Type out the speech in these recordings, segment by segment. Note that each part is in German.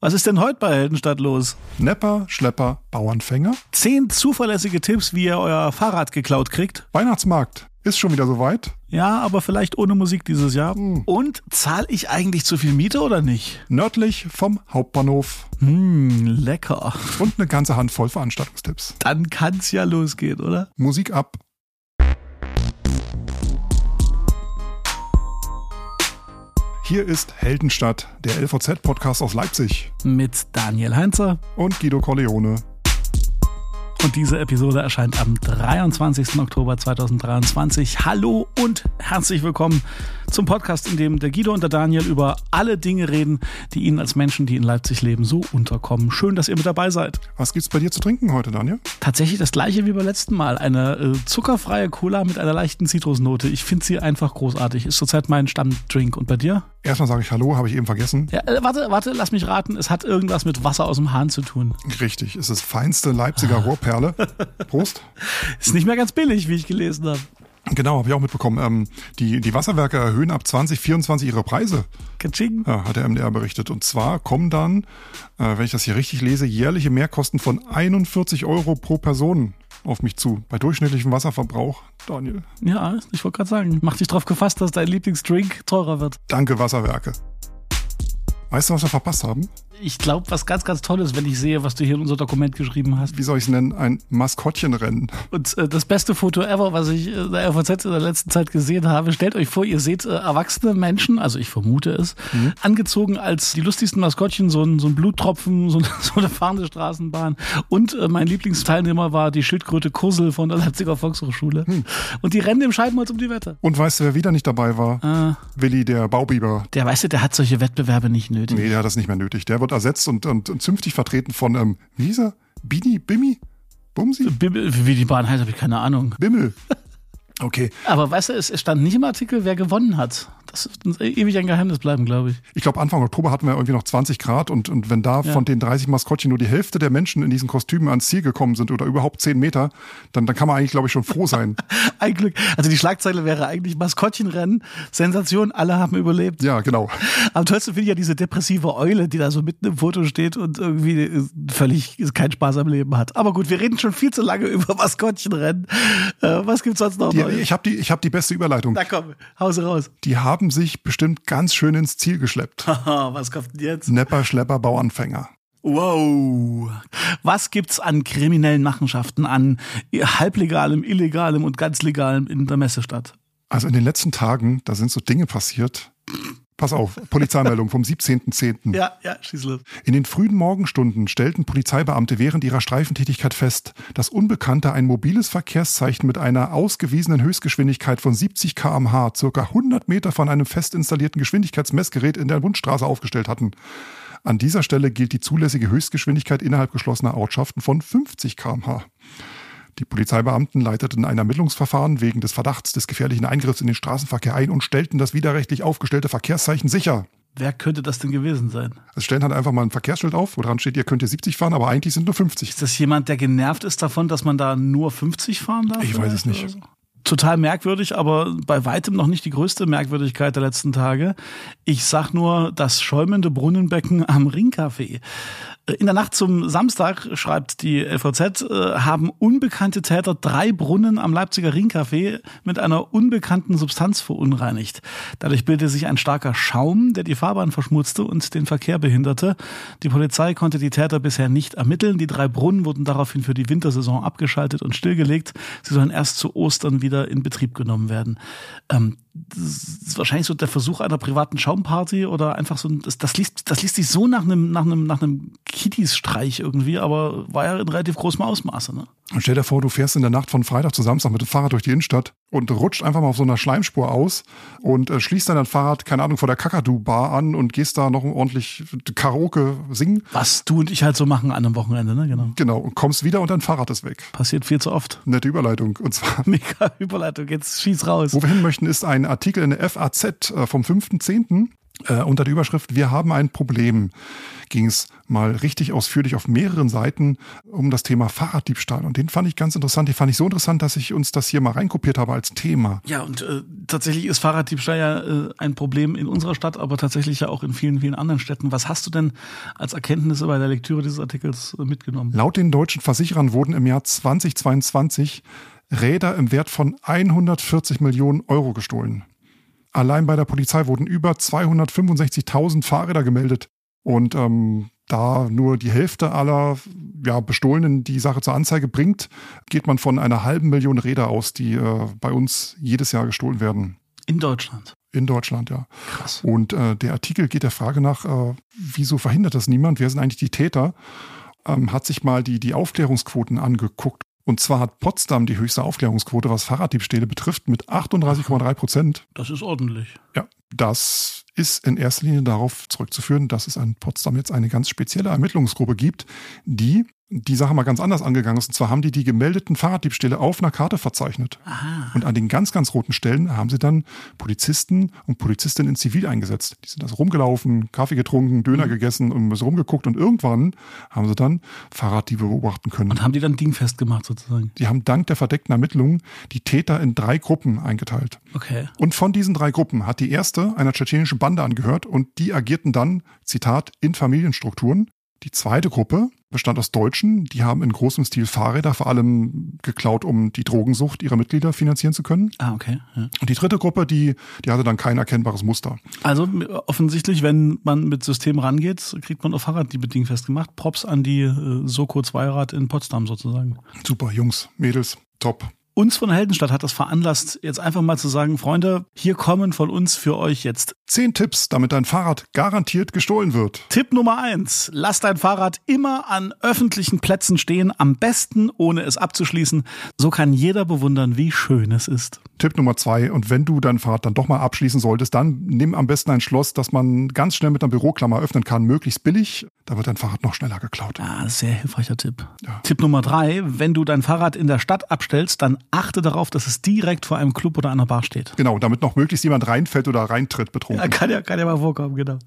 Was ist denn heute bei Heldenstadt los? Nepper, Schlepper, Bauernfänger. Zehn zuverlässige Tipps, wie ihr euer Fahrrad geklaut kriegt. Weihnachtsmarkt. Ist schon wieder soweit. Ja, aber vielleicht ohne Musik dieses Jahr. Hm. Und zahle ich eigentlich zu viel Miete oder nicht? Nördlich vom Hauptbahnhof. Hm, lecker. Und eine ganze Handvoll Veranstaltungstipps. Dann kann's ja losgehen, oder? Musik ab. Hier ist Heldenstadt, der LVZ-Podcast aus Leipzig. Mit Daniel Heinzer. Und Guido Corleone. Und diese Episode erscheint am 23. Oktober 2023. Hallo und herzlich willkommen zum Podcast, in dem der Guido und der Daniel über alle Dinge reden, die ihnen als Menschen, die in Leipzig leben, so unterkommen. Schön, dass ihr mit dabei seid. Was gibt's bei dir zu trinken heute, Daniel? Tatsächlich das gleiche wie beim letzten Mal. Eine äh, zuckerfreie Cola mit einer leichten Zitrusnote. Ich finde sie einfach großartig. Ist zurzeit mein Stammdrink. Und bei dir? Erstmal sage ich Hallo, habe ich eben vergessen. Ja, äh, warte, warte, lass mich raten. Es hat irgendwas mit Wasser aus dem Hahn zu tun. Richtig, es ist feinste Leipziger Rohrperle. Prost. Ist nicht mehr ganz billig, wie ich gelesen habe. Genau, habe ich auch mitbekommen. Ähm, die, die Wasserwerke erhöhen ab 2024 ihre Preise. Katsching. Ja, hat der MDR berichtet. Und zwar kommen dann, äh, wenn ich das hier richtig lese, jährliche Mehrkosten von 41 Euro pro Person auf mich zu. Bei durchschnittlichem Wasserverbrauch, Daniel. Ja, ich wollte gerade sagen, mach dich drauf gefasst, dass dein Lieblingsdrink teurer wird. Danke, Wasserwerke. Weißt du, was wir verpasst haben? Ich glaube, was ganz, ganz toll ist, wenn ich sehe, was du hier in unser Dokument geschrieben hast. Wie soll ich es nennen? Ein Maskottchenrennen. Und äh, das beste Foto ever, was ich in der FAZ in der letzten Zeit gesehen habe. Stellt euch vor, ihr seht äh, erwachsene Menschen, also ich vermute es, mhm. angezogen als die lustigsten Maskottchen, so ein, so ein Bluttropfen, so, so eine fahrende Straßenbahn. Und äh, mein Lieblingsteilnehmer war die Schildkröte Kursel von der Leipziger Volkshochschule. Mhm. Und die rennen im Scheibenholz um die Wette. Und weißt du, wer wieder nicht dabei war? Ah. Willi, der Baubiber. Der, weißt du, der hat solche Wettbewerbe nicht nötig. Nee, der hat das nicht mehr nötig. Der wird ersetzt und, und, und zünftig vertreten von, ähm, wie hieß er? Bini? Bimmi? Bumsi? Bimmel, wie die Bahn heißt, habe ich keine Ahnung. Bimmel. Okay. Aber weißt du, es stand nicht im Artikel, wer gewonnen hat. Das wird ewig ein Geheimnis bleiben, glaube ich. Ich glaube, Anfang Oktober hatten wir irgendwie noch 20 Grad und, und wenn da ja. von den 30 Maskottchen nur die Hälfte der Menschen in diesen Kostümen ans Ziel gekommen sind oder überhaupt 10 Meter, dann, dann kann man eigentlich, glaube ich, schon froh sein. ein Glück. Also die Schlagzeile wäre eigentlich Maskottchenrennen, Sensation, alle haben überlebt. Ja, genau. Am tollsten finde ich ja diese depressive Eule, die da so mitten im Foto steht und irgendwie völlig keinen Spaß am Leben hat. Aber gut, wir reden schon viel zu lange über Maskottchenrennen. Äh, was gibt's sonst noch? Die, ich habe die, ich hab die beste Überleitung. Na komm, Hause raus. Die haben sich bestimmt ganz schön ins Ziel geschleppt. was kommt denn jetzt? Nepper, Schlepper, Bauernfänger. Wow. Was gibt's an kriminellen Machenschaften, an halblegalem, illegalem und ganz legalem in der Messestadt? Also in den letzten Tagen, da sind so Dinge passiert. Pass auf, Polizeimeldung vom 17.10. Ja, ja, schieß los. In den frühen Morgenstunden stellten Polizeibeamte während ihrer Streifentätigkeit fest, dass Unbekannte ein mobiles Verkehrszeichen mit einer ausgewiesenen Höchstgeschwindigkeit von 70 km/h circa 100 Meter von einem fest installierten Geschwindigkeitsmessgerät in der Bundstraße aufgestellt hatten. An dieser Stelle gilt die zulässige Höchstgeschwindigkeit innerhalb geschlossener Ortschaften von 50 km/h. Die Polizeibeamten leiteten ein Ermittlungsverfahren wegen des Verdachts des gefährlichen Eingriffs in den Straßenverkehr ein und stellten das widerrechtlich aufgestellte Verkehrszeichen sicher. Wer könnte das denn gewesen sein? Es stellen halt einfach mal ein Verkehrsschild auf, wo dran steht, ihr könnt hier 70 fahren, aber eigentlich sind nur 50. Ist das jemand, der genervt ist davon, dass man da nur 50 fahren darf? Ich weiß es nicht. So? Total merkwürdig, aber bei weitem noch nicht die größte Merkwürdigkeit der letzten Tage. Ich sag nur das schäumende Brunnenbecken am Ringcafé. In der Nacht zum Samstag, schreibt die LVZ, äh, haben unbekannte Täter drei Brunnen am Leipziger Ringcafé mit einer unbekannten Substanz verunreinigt. Dadurch bildete sich ein starker Schaum, der die Fahrbahn verschmutzte und den Verkehr behinderte. Die Polizei konnte die Täter bisher nicht ermitteln. Die drei Brunnen wurden daraufhin für die Wintersaison abgeschaltet und stillgelegt. Sie sollen erst zu Ostern wieder in Betrieb genommen werden. Ähm, wahrscheinlich so der Versuch einer privaten Schaumparty oder einfach so ein, das, das liest, das liest sich so nach einem, nach einem, nach einem Kitties-Streich irgendwie, aber war ja in relativ großem Ausmaße, ne? Und stell dir vor, du fährst in der Nacht von Freitag zu Samstag mit dem Fahrrad durch die Innenstadt und rutscht einfach mal auf so einer Schleimspur aus und äh, schließt dann dein Fahrrad, keine Ahnung, vor der Kakadu-Bar an und gehst da noch ordentlich Karaoke singen. Was du und ich halt so machen an einem Wochenende, ne? Genau. Genau. Und kommst wieder und dein Fahrrad ist weg. Passiert viel zu oft. Nette Überleitung. Und zwar. Mega Überleitung. Jetzt schieß raus. Wo wir hin möchten, ist ein Artikel in der FAZ äh, vom 5.10. Äh, unter der Überschrift Wir haben ein Problem ging es mal richtig ausführlich auf mehreren Seiten um das Thema Fahrraddiebstahl. Und den fand ich ganz interessant. Den fand ich so interessant, dass ich uns das hier mal reinkopiert habe als Thema. Ja, und äh, tatsächlich ist Fahrraddiebstahl ja äh, ein Problem in unserer Stadt, aber tatsächlich ja auch in vielen, vielen anderen Städten. Was hast du denn als Erkenntnisse bei der Lektüre dieses Artikels äh, mitgenommen? Laut den deutschen Versicherern wurden im Jahr 2022 Räder im Wert von 140 Millionen Euro gestohlen. Allein bei der Polizei wurden über 265.000 Fahrräder gemeldet. Und ähm, da nur die Hälfte aller ja, Bestohlenen die Sache zur Anzeige bringt, geht man von einer halben Million Räder aus, die äh, bei uns jedes Jahr gestohlen werden. In Deutschland. In Deutschland, ja. Krass. Und äh, der Artikel geht der Frage nach, äh, wieso verhindert das niemand? Wer sind eigentlich die Täter? Ähm, hat sich mal die, die Aufklärungsquoten angeguckt. Und zwar hat Potsdam die höchste Aufklärungsquote, was Fahrraddiebstähle betrifft, mit 38,3 Prozent. Das ist ordentlich. Ja, das ist in erster Linie darauf zurückzuführen, dass es an Potsdam jetzt eine ganz spezielle Ermittlungsgruppe gibt, die die Sache mal ganz anders angegangen ist. Und zwar haben die die gemeldeten Fahrraddiebstähle auf einer Karte verzeichnet. Aha. Und an den ganz, ganz roten Stellen haben sie dann Polizisten und Polizistinnen in Zivil eingesetzt. Die sind also rumgelaufen, Kaffee getrunken, Döner mhm. gegessen und rumgeguckt. Und irgendwann haben sie dann Fahrraddiebe beobachten können. Und haben die dann dingfest gemacht sozusagen? Die haben dank der verdeckten Ermittlungen die Täter in drei Gruppen eingeteilt. Okay. Und von diesen drei Gruppen hat die erste einer tschetschenischen Bande angehört und die agierten dann, Zitat, in Familienstrukturen. Die zweite Gruppe bestand aus Deutschen, die haben in großem Stil Fahrräder vor allem geklaut, um die Drogensucht ihrer Mitglieder finanzieren zu können. Ah, okay. Ja. Und die dritte Gruppe, die, die hatte dann kein erkennbares Muster. Also offensichtlich, wenn man mit System rangeht, kriegt man auf Fahrrad die bedingt festgemacht. Props an die äh, Soko Zweirad in Potsdam sozusagen. Super, Jungs, Mädels, top uns von Heldenstadt hat das veranlasst, jetzt einfach mal zu sagen, Freunde, hier kommen von uns für euch jetzt zehn Tipps, damit dein Fahrrad garantiert gestohlen wird. Tipp Nummer eins. Lass dein Fahrrad immer an öffentlichen Plätzen stehen, am besten ohne es abzuschließen. So kann jeder bewundern, wie schön es ist. Tipp Nummer zwei. Und wenn du dein Fahrrad dann doch mal abschließen solltest, dann nimm am besten ein Schloss, das man ganz schnell mit einer Büroklammer öffnen kann, möglichst billig. Da wird dein Fahrrad noch schneller geklaut. Ah, sehr hilfreicher Tipp. Ja. Tipp Nummer drei. Wenn du dein Fahrrad in der Stadt abstellst, dann achte darauf, dass es direkt vor einem Club oder einer Bar steht. Genau, damit noch möglichst jemand reinfällt oder reintritt betrunken. Ja, kann ja, kann ja mal vorkommen, genau.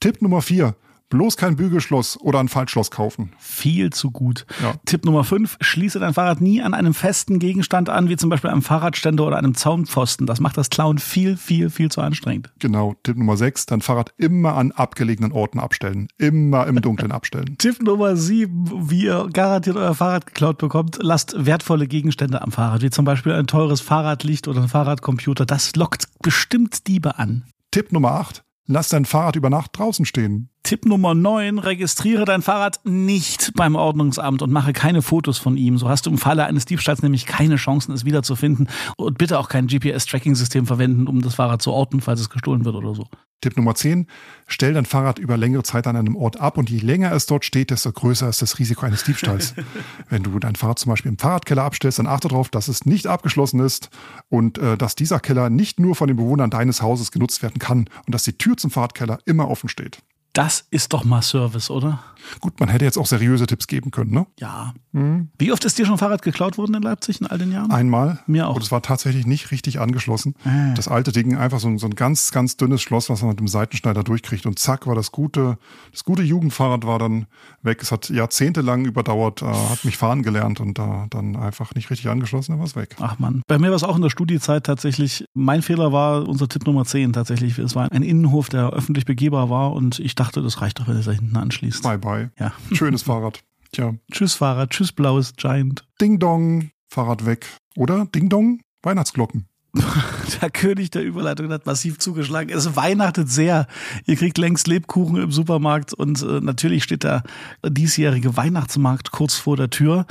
Tipp Nummer vier. Bloß kein Bügelschloss oder ein Faltschloss kaufen. Viel zu gut. Ja. Tipp Nummer 5. Schließe dein Fahrrad nie an einem festen Gegenstand an, wie zum Beispiel einem Fahrradständer oder einem Zaunpfosten. Das macht das Klauen viel, viel, viel zu anstrengend. Genau. Tipp Nummer 6. Dein Fahrrad immer an abgelegenen Orten abstellen. Immer im Dunkeln abstellen. Tipp Nummer 7. Wie ihr garantiert euer Fahrrad geklaut bekommt, lasst wertvolle Gegenstände am Fahrrad, wie zum Beispiel ein teures Fahrradlicht oder ein Fahrradcomputer. Das lockt bestimmt Diebe an. Tipp Nummer 8. Lass dein Fahrrad über Nacht draußen stehen. Tipp Nummer 9, registriere dein Fahrrad nicht beim Ordnungsamt und mache keine Fotos von ihm. So hast du im Falle eines Diebstahls nämlich keine Chancen, es wiederzufinden. Und bitte auch kein GPS-Tracking-System verwenden, um das Fahrrad zu orten, falls es gestohlen wird oder so. Tipp Nummer 10, stell dein Fahrrad über längere Zeit an einem Ort ab und je länger es dort steht, desto größer ist das Risiko eines Diebstahls. Wenn du dein Fahrrad zum Beispiel im Fahrradkeller abstellst, dann achte darauf, dass es nicht abgeschlossen ist und äh, dass dieser Keller nicht nur von den Bewohnern deines Hauses genutzt werden kann und dass die Tür zum Fahrradkeller immer offen steht. Das ist doch mal Service, oder? Gut, man hätte jetzt auch seriöse Tipps geben können, ne? Ja. Mhm. Wie oft ist dir schon Fahrrad geklaut worden in Leipzig in all den Jahren? Einmal. Mir auch. Und es war tatsächlich nicht richtig angeschlossen. Äh. Das alte Ding, einfach so ein, so ein ganz, ganz dünnes Schloss, was man mit dem Seitenschneider durchkriegt. Und zack, war das gute, das gute Jugendfahrrad war dann weg. Es hat jahrzehntelang überdauert, äh, hat mich fahren gelernt und da äh, dann einfach nicht richtig angeschlossen, dann war es weg. Ach man. Bei mir war es auch in der Studiezeit tatsächlich, mein Fehler war unser Tipp Nummer 10 tatsächlich. Es war ein Innenhof, der öffentlich begehbar war und ich dachte, das reicht doch, wenn es da hinten anschließt. Bye bye. Ja. Schönes Fahrrad. Tja. Tschüss Fahrrad, tschüss blaues Giant. Ding Dong, Fahrrad weg. Oder Ding Dong, Weihnachtsglocken. der König der Überleitung hat massiv zugeschlagen. Es weihnachtet sehr. Ihr kriegt längst Lebkuchen im Supermarkt und äh, natürlich steht der diesjährige Weihnachtsmarkt kurz vor der Tür.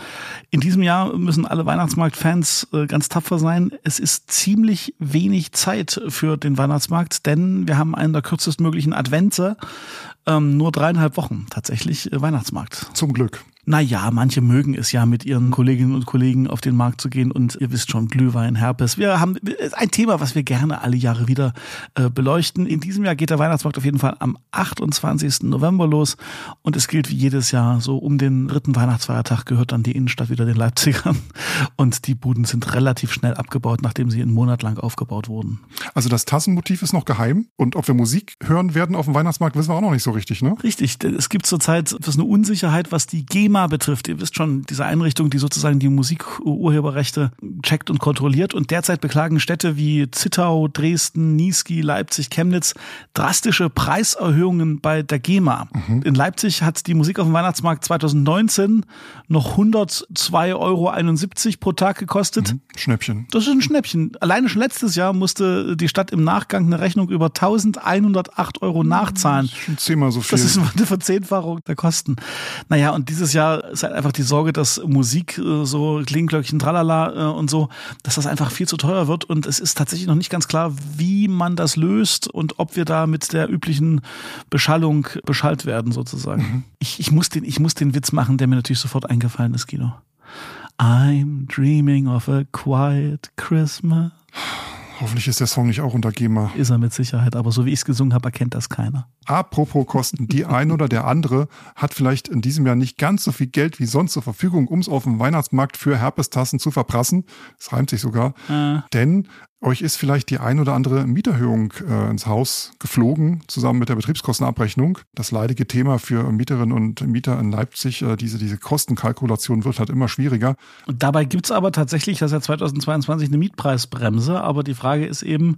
In diesem Jahr müssen alle Weihnachtsmarktfans äh, ganz tapfer sein. Es ist ziemlich wenig Zeit für den Weihnachtsmarkt, denn wir haben einen der kürzestmöglichen Advente. Ähm, nur dreieinhalb Wochen tatsächlich äh, Weihnachtsmarkt. Zum Glück. Naja, manche mögen es ja, mit ihren Kolleginnen und Kollegen auf den Markt zu gehen und ihr wisst schon, Glühwein, Herpes. Wir haben ein Thema, was wir gerne alle Jahre wieder äh, beleuchten. In diesem Jahr geht der Weihnachtsmarkt auf jeden Fall am 28. November los und es gilt wie jedes Jahr, so um den dritten Weihnachtsfeiertag gehört dann die Innenstadt wieder den Leipzigern und die Buden sind relativ schnell abgebaut, nachdem sie einen Monat lang aufgebaut wurden. Also das Tassenmotiv ist noch geheim und ob wir Musik hören werden auf dem Weihnachtsmarkt, wissen wir auch noch nicht so richtig, ne? Richtig, es gibt zurzeit eine Unsicherheit, was die GEMA GEMA betrifft, ihr wisst schon, diese Einrichtung, die sozusagen die Musikurheberrechte checkt und kontrolliert. Und derzeit beklagen Städte wie Zittau, Dresden, Niesky, Leipzig, Chemnitz drastische Preiserhöhungen bei der GEMA. Mhm. In Leipzig hat die Musik auf dem Weihnachtsmarkt 2019 noch 102,71 Euro pro Tag gekostet. Mhm. Schnäppchen. Das ist ein Schnäppchen. Alleine schon letztes Jahr musste die Stadt im Nachgang eine Rechnung über 1108 Euro nachzahlen. Das ist schon zehnmal so viel. Das ist eine Verzehnfachung der Kosten. Naja, und dieses Jahr Jahr ist halt einfach die Sorge, dass Musik äh, so Klingenglöckchen, tralala äh, und so, dass das einfach viel zu teuer wird und es ist tatsächlich noch nicht ganz klar, wie man das löst und ob wir da mit der üblichen Beschallung beschallt werden sozusagen. Mhm. Ich, ich, muss den, ich muss den Witz machen, der mir natürlich sofort eingefallen ist, Guido. I'm dreaming of a quiet Christmas. Hoffentlich ist der Song nicht auch unter GEMA. Ist er mit Sicherheit, aber so wie ich es gesungen habe, erkennt das keiner. Apropos Kosten, die ein oder der andere hat vielleicht in diesem Jahr nicht ganz so viel Geld wie sonst zur Verfügung, um es auf dem Weihnachtsmarkt für Herpestassen zu verprassen. Das reimt sich sogar. Äh. Denn euch ist vielleicht die ein oder andere Mieterhöhung äh, ins Haus geflogen, zusammen mit der Betriebskostenabrechnung. Das leidige Thema für Mieterinnen und Mieter in Leipzig, äh, diese, diese Kostenkalkulation wird halt immer schwieriger. Und dabei gibt's aber tatsächlich, das ist ja 2022 eine Mietpreisbremse, aber die Frage ist eben,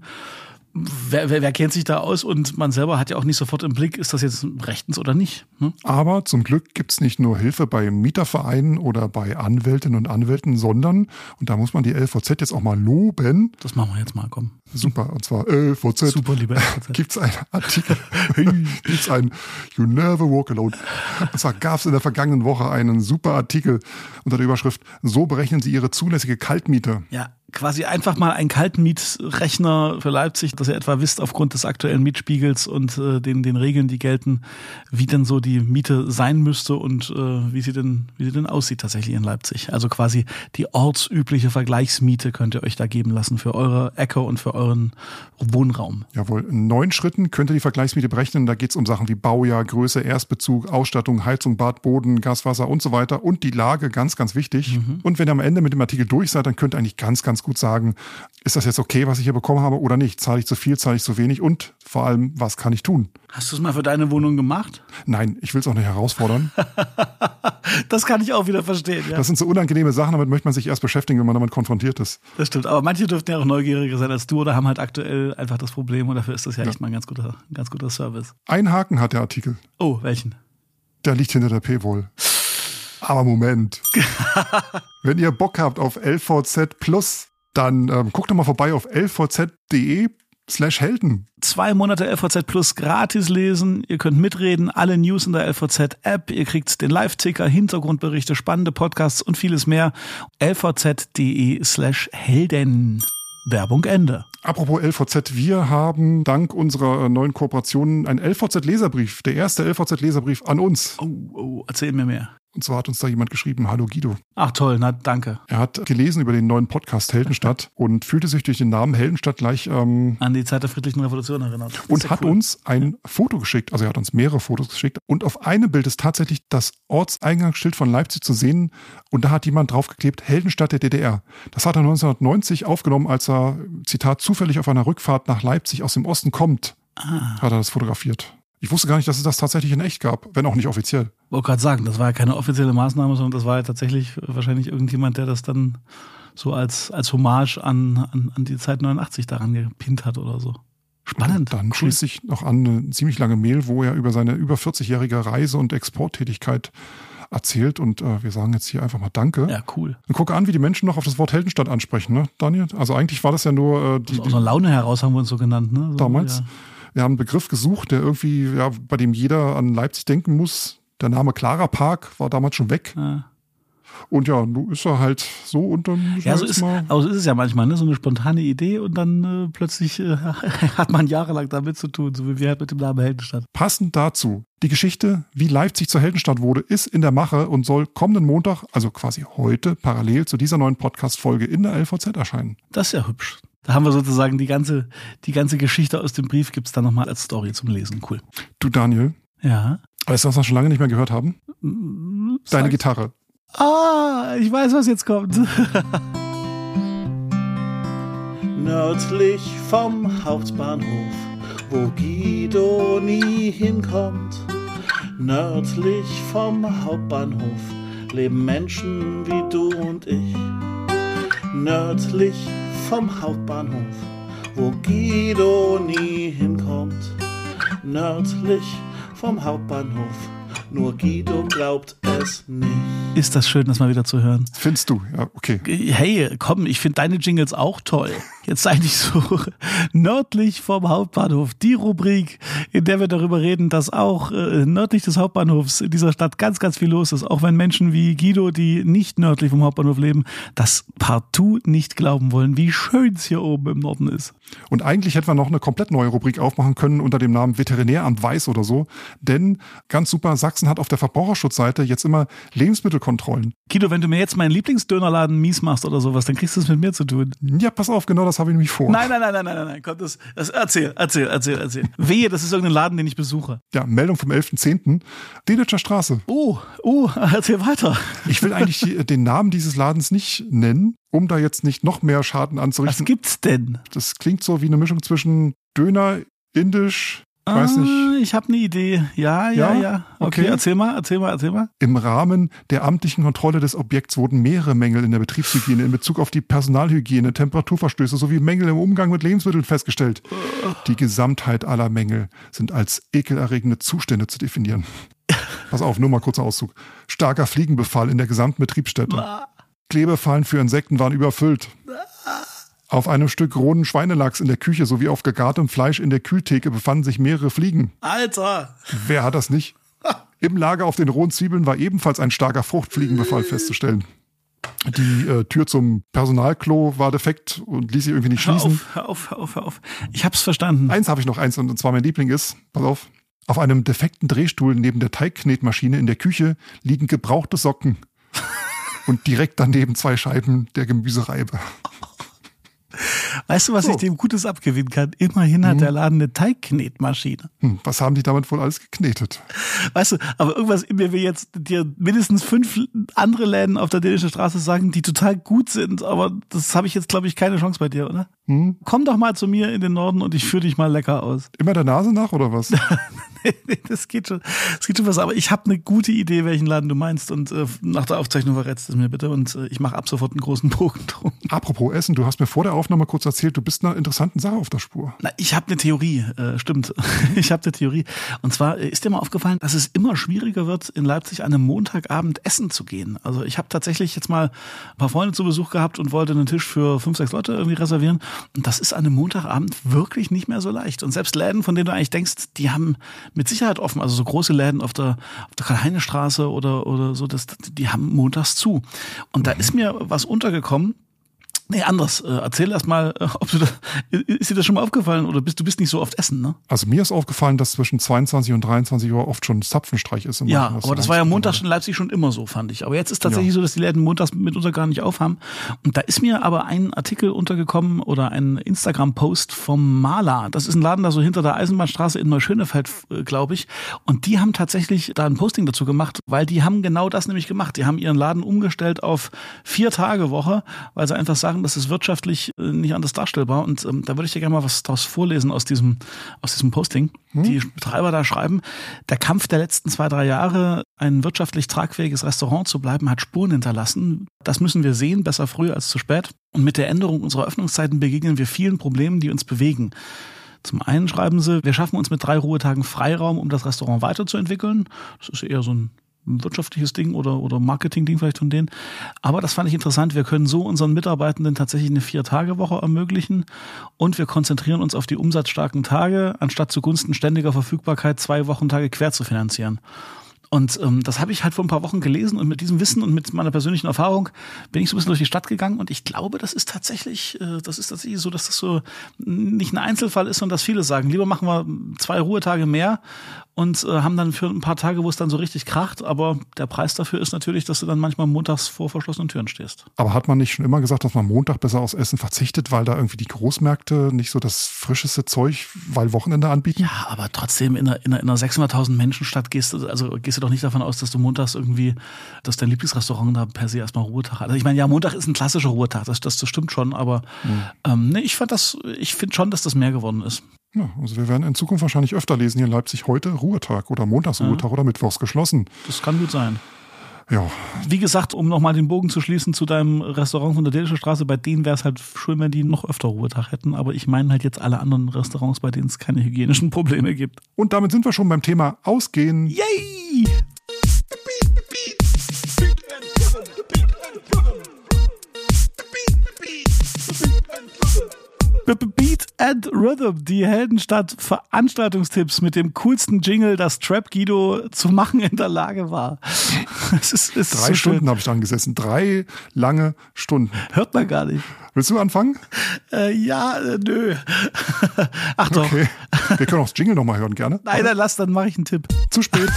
wer, wer, wer kennt sich da aus und man selber hat ja auch nicht sofort im Blick, ist das jetzt rechtens oder nicht. Hm? Aber zum Glück gibt's nicht nur Hilfe bei Mietervereinen oder bei Anwältinnen und Anwälten, sondern, und da muss man die LVZ jetzt auch mal loben. Das machen wir jetzt mal, komm. Super, und zwar LVZ. Super, lieber LVZ. Gibt's einen Artikel, gibt's einen You Never Walk Alone. Und zwar gab's in der vergangenen Woche einen super Artikel unter der Überschrift So berechnen Sie Ihre zulässige Kaltmiete. Ja, quasi einfach mal einen Kaltmietrechner für Leipzig, dass ihr etwa wisst aufgrund des aktuellen Mietspiegels und äh, den, den Regeln, die gelten, wie denn so die Miete sein müsste und äh, wie sie denn, wie sie denn aussieht tatsächlich in Leipzig. Also quasi die ortsübliche Vergleichsmiete könnt ihr euch da geben lassen für eure Ecke und für euren Wohnraum. Jawohl, in neun Schritten könnt ihr die Vergleichsmiete berechnen. Da geht es um Sachen wie Baujahr, Größe, Erstbezug, Ausstattung, Heizung, Bad, Boden, Gaswasser und so weiter und die Lage, ganz, ganz wichtig. Mhm. Und wenn ihr am Ende mit dem Artikel durch seid, dann könnt ihr eigentlich ganz, ganz gut sagen, ist das jetzt okay, was ich hier bekommen habe oder nicht? Zahle ich zu viel, zahle ich zu wenig und vor allem, was kann ich tun? Hast du es mal für deine Wohnung gemacht? Nein, ich will es auch nicht herausfordern. das kann ich auch wieder verstehen. Ja. Das sind so unangenehme Sachen, damit möchte man sich erst beschäftigen, wenn man damit konfrontiert ist. Das stimmt, aber manche dürften ja auch neugieriger sein als du oder haben halt aktuell einfach das Problem und dafür ist das ja, ja. echt mal ein ganz guter, ein ganz guter Service. Ein Haken hat der Artikel. Oh, welchen? Der liegt hinter der P-Wohl. Aber Moment. Wenn ihr Bock habt auf LVZ Plus, dann ähm, guckt doch mal vorbei auf lvz.de slash Helden. Zwei Monate LVZ Plus gratis lesen. Ihr könnt mitreden, alle News in der LVZ App. Ihr kriegt den Live-Ticker, Hintergrundberichte, spannende Podcasts und vieles mehr. lvz.de slash Helden. Werbung Ende. Apropos LVZ, wir haben dank unserer neuen Kooperation einen LVZ-Leserbrief, der erste LVZ-Leserbrief an uns. Oh, oh, erzähl mir mehr. Und zwar hat uns da jemand geschrieben, hallo Guido. Ach toll, na danke. Er hat gelesen über den neuen Podcast Heldenstadt und fühlte sich durch den Namen Heldenstadt gleich ähm, an die Zeit der friedlichen Revolution erinnert. und hat cool. uns ein Foto geschickt, also er hat uns mehrere Fotos geschickt und auf einem Bild ist tatsächlich das Ortseingangsschild von Leipzig zu sehen und da hat jemand draufgeklebt, Heldenstadt der DDR. Das hat er 1990 aufgenommen, als er, Zitat, zufällig auf einer Rückfahrt nach Leipzig aus dem Osten kommt. Ah. Hat er das fotografiert. Ich wusste gar nicht, dass es das tatsächlich in echt gab, wenn auch nicht offiziell. Wollte gerade sagen, das war ja keine offizielle Maßnahme, sondern das war ja tatsächlich wahrscheinlich irgendjemand, der das dann so als, als Hommage an, an, an die Zeit 89 daran gepinnt hat oder so. Spannend. Und dann cool. schließt sich noch an eine ziemlich lange Mail, wo er über seine über 40-jährige Reise- und Exporttätigkeit erzählt und äh, wir sagen jetzt hier einfach mal Danke. Ja, cool. Und gucke an, wie die Menschen noch auf das Wort Heldenstadt ansprechen, ne, Daniel? Also eigentlich war das ja nur äh, die. Aus einer Laune heraus haben wir uns so genannt, ne? So, damals. Ja. Wir haben einen Begriff gesucht, der irgendwie, ja, bei dem jeder an Leipzig denken muss. Der Name Clara Park war damals schon weg. Ja. Und ja, nun ist er halt so und dann ja, so ist, aber so ist es ja manchmal, ne? so eine spontane Idee und dann äh, plötzlich äh, hat man jahrelang damit zu tun, so wie wir halt mit dem Namen Heldenstadt. Passend dazu, die Geschichte, wie Leipzig zur Heldenstadt wurde, ist in der Mache und soll kommenden Montag, also quasi heute, parallel zu dieser neuen Podcast-Folge in der LVZ erscheinen. Das ist ja hübsch. Da haben wir sozusagen die ganze, die ganze Geschichte aus dem Brief gibt's da nochmal als Story zum Lesen. Cool. Du, Daniel. Ja. Weißt du, was wir schon lange nicht mehr gehört haben? Deine Sag- Gitarre. Ah, ich weiß, was jetzt kommt. Nördlich vom Hauptbahnhof, wo Guido nie hinkommt. Nördlich vom Hauptbahnhof leben Menschen wie du und ich. Nördlich vom Hauptbahnhof, wo Guido nie hinkommt. Nördlich vom Hauptbahnhof, nur Guido glaubt es nicht. Ist das schön, das mal wieder zu hören. Findest du? Ja, okay. Hey, komm, ich finde deine Jingles auch toll. Jetzt sei nicht so nördlich vom Hauptbahnhof. Die Rubrik, in der wir darüber reden, dass auch äh, nördlich des Hauptbahnhofs in dieser Stadt ganz, ganz viel los ist. Auch wenn Menschen wie Guido, die nicht nördlich vom Hauptbahnhof leben, das partout nicht glauben wollen, wie schön es hier oben im Norden ist. Und eigentlich hätten wir noch eine komplett neue Rubrik aufmachen können unter dem Namen Veterinäramt Weiß oder so. Denn ganz super, Sachsen hat auf der Verbraucherschutzseite jetzt immer Lebensmittelkontrollen. Guido, wenn du mir jetzt meinen Lieblingsdönerladen mies machst oder sowas, dann kriegst du es mit mir zu tun. Ja, pass auf, genau das habe ich nämlich vor. Nein, nein, nein, nein, nein, nein, nein, Gott, das, das erzähl, erzähl, erzähl, erzähl. Wehe, das ist irgendein Laden, den ich besuche. Ja, Meldung vom 11.10. Dänitscher Straße. Oh, oh, erzähl weiter. Ich will eigentlich die- den Namen dieses Ladens nicht nennen, um da jetzt nicht noch mehr Schaden Was anzurichten. gibt's denn? Das klingt so wie eine Mischung zwischen Döner, Indisch, ich weiß nicht. Ah, Ich habe eine Idee. Ja, ja, Ja? ja. Okay, Okay. erzähl mal, erzähl mal, erzähl mal. Im Rahmen der amtlichen Kontrolle des Objekts wurden mehrere Mängel in der Betriebshygiene in Bezug auf die Personalhygiene, Temperaturverstöße sowie Mängel im Umgang mit Lebensmitteln festgestellt. Die Gesamtheit aller Mängel sind als ekelerregende Zustände zu definieren. Pass auf, nur mal kurzer Auszug. Starker Fliegenbefall in der gesamten Betriebsstätte. Klebefallen für Insekten waren überfüllt. Auf einem Stück rohen Schweinelachs in der Küche sowie auf gegartem Fleisch in der Kühltheke befanden sich mehrere Fliegen. Alter. Wer hat das nicht? Im Lager auf den rohen Zwiebeln war ebenfalls ein starker Fruchtfliegenbefall festzustellen. Die äh, Tür zum Personalklo war defekt und ließ sich irgendwie nicht schließen. auf, hör auf, hör auf, hör auf. Ich hab's verstanden. Eins habe ich noch, eins und zwar mein Liebling ist, pass auf, auf einem defekten Drehstuhl neben der Teigknetmaschine in der Küche liegen gebrauchte Socken. Und direkt daneben zwei Scheiben der Gemüsereibe. Weißt du, was So. ich dem Gutes abgewinnen kann? Immerhin hat der Laden eine Teigknetmaschine. Hm, was haben die damit wohl alles geknetet? Weißt du, aber irgendwas in mir will jetzt dir mindestens fünf andere Läden auf der dänischen Straße sagen, die total gut sind, aber das habe ich jetzt, glaube ich, keine Chance bei dir, oder? Hm? Komm doch mal zu mir in den Norden und ich führe dich mal lecker aus. Immer der Nase nach oder was? das geht schon, das geht schon was. Aber ich habe eine gute Idee, welchen Laden du meinst. Und äh, nach der Aufzeichnung verrätst es mir bitte. Und äh, ich mache ab sofort einen großen Bogen drum. Apropos Essen, du hast mir vor der Aufnahme kurz erzählt, du bist einer interessanten Sache auf der Spur. Na, ich habe eine Theorie, äh, stimmt. ich habe eine Theorie. Und zwar äh, ist dir mal aufgefallen, dass es immer schwieriger wird, in Leipzig an einem Montagabend essen zu gehen. Also ich habe tatsächlich jetzt mal ein paar Freunde zu Besuch gehabt und wollte einen Tisch für fünf, sechs Leute irgendwie reservieren. Und das ist an einem Montagabend wirklich nicht mehr so leicht. Und selbst Läden, von denen du eigentlich denkst, die haben mit Sicherheit offen, also so große Läden auf der, auf der Karl-Heine-Straße oder, oder so, das, die haben montags zu. Und da ist mir was untergekommen, Nee, anders. Äh, Erzähl erst mal, äh, ob du da, ist dir das schon mal aufgefallen oder bist du bist nicht so oft essen, ne? Also mir ist aufgefallen, dass zwischen 22 und 23 Uhr oft schon Zapfenstreich ist. Ja, aber das war ja montags in Leipzig schon immer so, fand ich. Aber jetzt ist tatsächlich Ja. so, dass die Läden montags mitunter gar nicht aufhaben. Und da ist mir aber ein Artikel untergekommen oder ein Instagram-Post vom Maler. Das ist ein Laden da so hinter der Eisenbahnstraße in Neuschönefeld, äh, glaube ich. Und die haben tatsächlich da ein Posting dazu gemacht, weil die haben genau das nämlich gemacht. Die haben ihren Laden umgestellt auf vier Tage Woche, weil sie einfach sagen, das ist wirtschaftlich äh, nicht anders darstellbar. Und ähm, da würde ich dir gerne mal was daraus vorlesen aus diesem, aus diesem Posting. Die Betreiber da schreiben, der Kampf der letzten zwei, drei Jahre, ein wirtschaftlich tragfähiges Restaurant zu bleiben, hat Spuren hinterlassen. Das müssen wir sehen, besser früh als zu spät. Und mit der Änderung unserer Öffnungszeiten begegnen wir vielen Problemen, die uns bewegen. Zum einen schreiben sie, wir schaffen uns mit drei Ruhetagen Freiraum, um das Restaurant weiterzuentwickeln. Das ist eher so ein wirtschaftliches Ding oder, oder Marketing-Ding vielleicht von denen. Aber das fand ich interessant. Wir können so unseren Mitarbeitenden tatsächlich eine Vier-Tage-Woche ermöglichen und wir konzentrieren uns auf die umsatzstarken Tage, anstatt zugunsten ständiger Verfügbarkeit zwei Wochentage quer zu finanzieren. Und ähm, das habe ich halt vor ein paar Wochen gelesen und mit diesem Wissen und mit meiner persönlichen Erfahrung bin ich so ein bisschen durch die Stadt gegangen und ich glaube, das ist tatsächlich, äh, das ist tatsächlich so, dass das so nicht ein Einzelfall ist und dass viele sagen, lieber machen wir zwei Ruhetage mehr und äh, haben dann für ein paar Tage, wo es dann so richtig kracht, aber der Preis dafür ist natürlich, dass du dann manchmal montags vor verschlossenen Türen stehst. Aber hat man nicht schon immer gesagt, dass man Montag besser aufs Essen verzichtet, weil da irgendwie die Großmärkte nicht so das frischeste Zeug, weil Wochenende anbieten? Ja, aber trotzdem in einer, in einer, in einer 600.000 Menschenstadt gehst du, also gehst du doch nicht davon aus, dass du montags irgendwie, dass dein Lieblingsrestaurant da per se erstmal Ruhetag hat. Also ich meine, ja, Montag ist ein klassischer Ruhetag, das, das, das stimmt schon, aber mhm. ähm, nee, ich fand das, ich finde schon, dass das mehr geworden ist. Ja, also wir werden in Zukunft wahrscheinlich öfter lesen hier in Leipzig heute Ruhetag oder Montagsruhetag ja. oder Mittwochs geschlossen. Das kann gut sein. Ja. Wie gesagt, um nochmal den Bogen zu schließen zu deinem Restaurant von der Dänische Straße, bei denen wäre es halt schön, wenn die noch öfter Ruhetag hätten. Aber ich meine halt jetzt alle anderen Restaurants, bei denen es keine hygienischen Probleme gibt. Und damit sind wir schon beim Thema Ausgehen. Yay! Beat and Rhythm, die Heldenstadt Veranstaltungstipps mit dem coolsten Jingle, das Trap Guido zu machen in der Lage war. Es ist, es Drei so Stunden habe ich dran gesessen. Drei lange Stunden. Hört man gar nicht. Willst du anfangen? Äh, ja, äh, nö. Ach doch. Okay. Wir können auch das Jingle nochmal hören, gerne. Nein, dann lass, dann mache ich einen Tipp. Zu spät.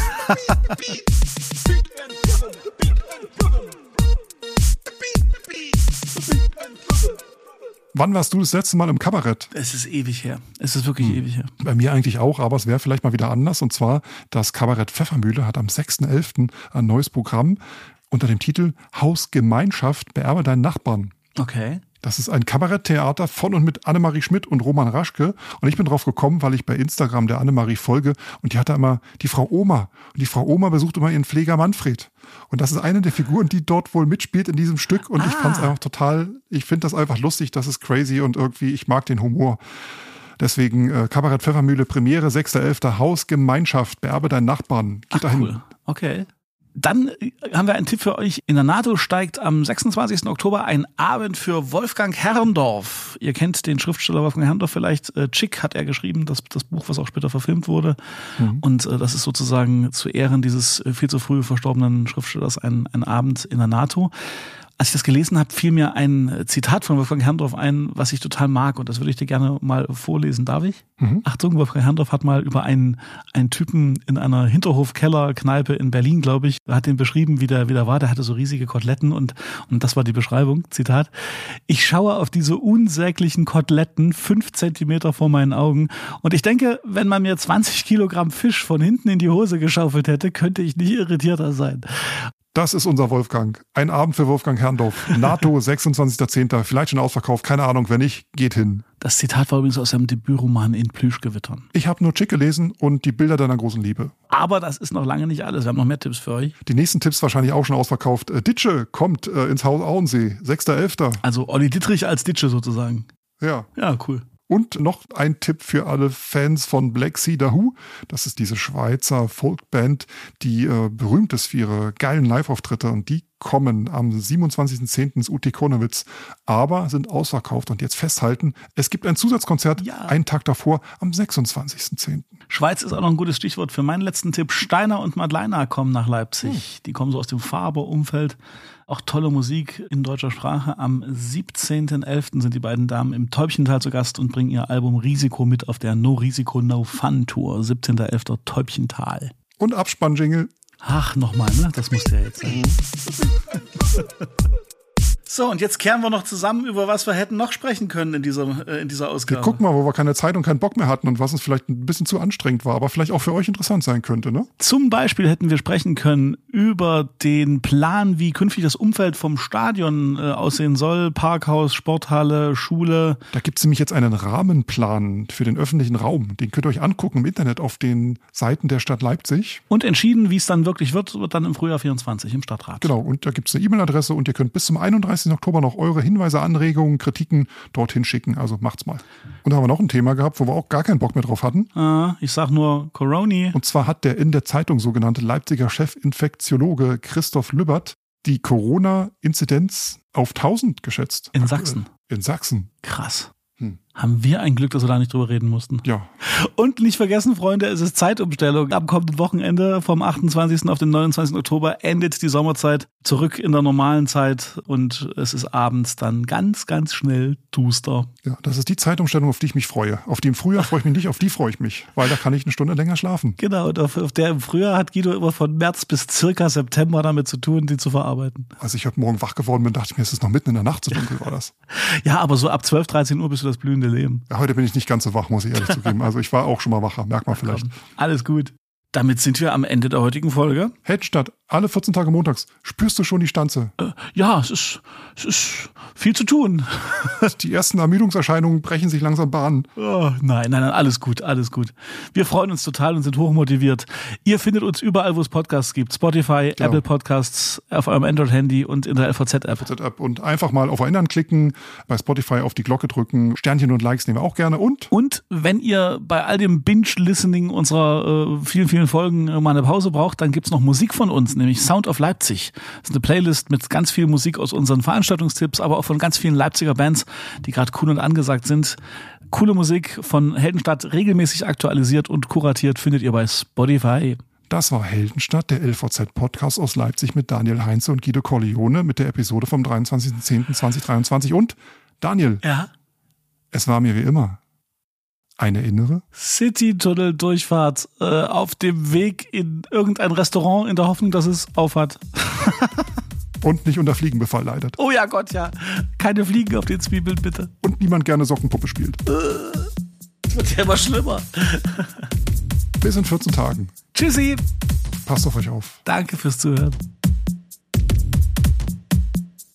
Wann warst du das letzte Mal im Kabarett? Es ist ewig her. Es ist wirklich hm. ewig her. Bei mir eigentlich auch, aber es wäre vielleicht mal wieder anders. Und zwar, das Kabarett Pfeffermühle hat am 6.11. ein neues Programm unter dem Titel Hausgemeinschaft beerbe deinen Nachbarn. Okay. Das ist ein Kabaretttheater von und mit Annemarie Schmidt und Roman Raschke. Und ich bin drauf gekommen, weil ich bei Instagram der Annemarie folge und die hatte immer die Frau Oma. Und die Frau Oma besucht immer ihren Pfleger Manfred. Und das ist eine der Figuren, die dort wohl mitspielt in diesem Stück. Und ah. ich fand es einfach total, ich finde das einfach lustig, das ist crazy und irgendwie, ich mag den Humor. Deswegen äh, Kabarett Pfeffermühle, Premiere, 6.11. Hausgemeinschaft, beerbe deinen Nachbarn. Geht Ach, dahin. Cool. Okay. Dann haben wir einen Tipp für euch. In der NATO steigt am 26. Oktober ein Abend für Wolfgang Herrndorf. Ihr kennt den Schriftsteller Wolfgang Herrndorf vielleicht. Äh, Chick hat er geschrieben, das, das Buch, was auch später verfilmt wurde. Mhm. Und äh, das ist sozusagen zu Ehren dieses äh, viel zu früh verstorbenen Schriftstellers ein, ein Abend in der NATO. Als ich das gelesen habe, fiel mir ein Zitat von Wolfgang Herrndorf ein, was ich total mag und das würde ich dir gerne mal vorlesen. Darf ich? Mhm. Achtung, Wolfgang Herrndorf hat mal über einen, einen Typen in einer Hinterhof-Keller-Kneipe in Berlin, glaube ich, hat den beschrieben, wie der, wie der war. Der hatte so riesige Koteletten und, und das war die Beschreibung. Zitat. Ich schaue auf diese unsäglichen Koteletten fünf Zentimeter vor meinen Augen und ich denke, wenn man mir 20 Kilogramm Fisch von hinten in die Hose geschaufelt hätte, könnte ich nicht irritierter sein. Das ist unser Wolfgang. Ein Abend für Wolfgang Herrndorf. NATO, 26.10. Vielleicht schon ausverkauft. Keine Ahnung. Wenn nicht, geht hin. Das Zitat war übrigens aus seinem Debütroman in Plüschgewittern. Ich habe nur Chick gelesen und die Bilder deiner großen Liebe. Aber das ist noch lange nicht alles. Wir haben noch mehr Tipps für euch. Die nächsten Tipps wahrscheinlich auch schon ausverkauft. Äh, Ditsche kommt äh, ins Haus Auensee. 6.11. Also Olli Dittrich als Ditsche sozusagen. Ja. Ja, cool. Und noch ein Tipp für alle Fans von Black Sea Who. Das ist diese Schweizer Folkband, die äh, berühmt ist für ihre geilen Live-Auftritte. Und die kommen am 27.10. ins UT Kronewitz, aber sind ausverkauft. Und jetzt festhalten, es gibt ein Zusatzkonzert ja. einen Tag davor am 26.10. Schweiz ist auch noch ein gutes Stichwort für meinen letzten Tipp. Steiner und Madleiner kommen nach Leipzig. Hm. Die kommen so aus dem Faber-Umfeld. Auch tolle Musik in deutscher Sprache. Am 17.11. sind die beiden Damen im Täubchental zu Gast und bringen ihr Album Risiko mit auf der No Risiko No Fun Tour. 17.11. Täubchental. Und Abspannjingle. Ach, nochmal, ne? Das muss ja jetzt sein. So, und jetzt kehren wir noch zusammen, über was wir hätten noch sprechen können in dieser, äh, in dieser Ausgabe. Wir gucken mal, wo wir keine Zeit und keinen Bock mehr hatten und was uns vielleicht ein bisschen zu anstrengend war, aber vielleicht auch für euch interessant sein könnte, ne? Zum Beispiel hätten wir sprechen können über den Plan, wie künftig das Umfeld vom Stadion äh, aussehen soll. Parkhaus, Sporthalle, Schule. Da gibt es nämlich jetzt einen Rahmenplan für den öffentlichen Raum. Den könnt ihr euch angucken im Internet auf den Seiten der Stadt Leipzig. Und entschieden, wie es dann wirklich wird, wird dann im Frühjahr 24 im Stadtrat. Genau, und da gibt es eine E-Mail-Adresse und ihr könnt bis zum 31. 31. Oktober noch eure Hinweise, Anregungen, Kritiken dorthin schicken. Also macht's mal. Und da haben wir noch ein Thema gehabt, wo wir auch gar keinen Bock mehr drauf hatten. Ah, ich sag nur Coroni. Und zwar hat der in der Zeitung sogenannte Leipziger Chefinfektiologe Christoph Lübbert die Corona-Inzidenz auf 1000 geschätzt. In Sachsen. In Sachsen. Krass. Hm. Haben wir ein Glück, dass wir da nicht drüber reden mussten. Ja. Und nicht vergessen, Freunde, es ist Zeitumstellung. Am kommenden Wochenende vom 28. auf den 29. Oktober endet die Sommerzeit zurück in der normalen Zeit und es ist abends dann ganz, ganz schnell duster. Ja, das ist die Zeitumstellung, auf die ich mich freue. Auf die im Frühjahr freue ich mich nicht, auf die freue ich mich, weil da kann ich eine Stunde länger schlafen. Genau, und auf, auf der im Frühjahr hat Guido immer von März bis circa September damit zu tun, die zu verarbeiten. Als ich heute Morgen wach geworden bin, dachte ich mir, es ist noch mitten in der Nacht, so dunkel war das. Ja, aber so ab 12, 13 Uhr bist du das blühende Leben. Heute bin ich nicht ganz so wach, muss ich ehrlich zugeben. Also ich war auch schon mal wacher, merkt man vielleicht. Alles gut. Damit sind wir am Ende der heutigen Folge. Heldenstadt, alle 14 Tage montags. Spürst du schon die Stanze? Äh, ja, es ist, es ist viel zu tun. die ersten Ermüdungserscheinungen brechen sich langsam Bahn. Oh, nein, nein, nein, alles gut, alles gut. Wir freuen uns total und sind hochmotiviert. Ihr findet uns überall, wo es Podcasts gibt. Spotify, ja. Apple Podcasts, auf eurem Android-Handy und in der LVZ-App. Und einfach mal auf Erinnern klicken, bei Spotify auf die Glocke drücken. Sternchen und Likes nehmen wir auch gerne. Und? Und wenn ihr bei all dem Binge-Listening unserer äh, vielen, vielen Folgen mal eine Pause braucht, dann gibt's noch Musik von uns nämlich Sound of Leipzig. Das ist eine Playlist mit ganz viel Musik aus unseren Veranstaltungstipps, aber auch von ganz vielen Leipziger Bands, die gerade cool und angesagt sind. Coole Musik von Heldenstadt, regelmäßig aktualisiert und kuratiert, findet ihr bei Spotify. Das war Heldenstadt, der LVZ-Podcast aus Leipzig mit Daniel Heinze und Guido Corleone mit der Episode vom 23.10.2023. Und Daniel. Ja. Es war mir wie immer eine innere? City-Tunnel-Durchfahrt äh, auf dem Weg in irgendein Restaurant in der Hoffnung, dass es aufhat. Und nicht unter Fliegenbefall leidet. Oh ja Gott, ja. Keine Fliegen auf den Zwiebeln, bitte. Und niemand gerne Sockenpuppe spielt. Äh, das wird ja immer schlimmer. Bis in 14 Tagen. Tschüssi. Passt auf euch auf. Danke fürs Zuhören.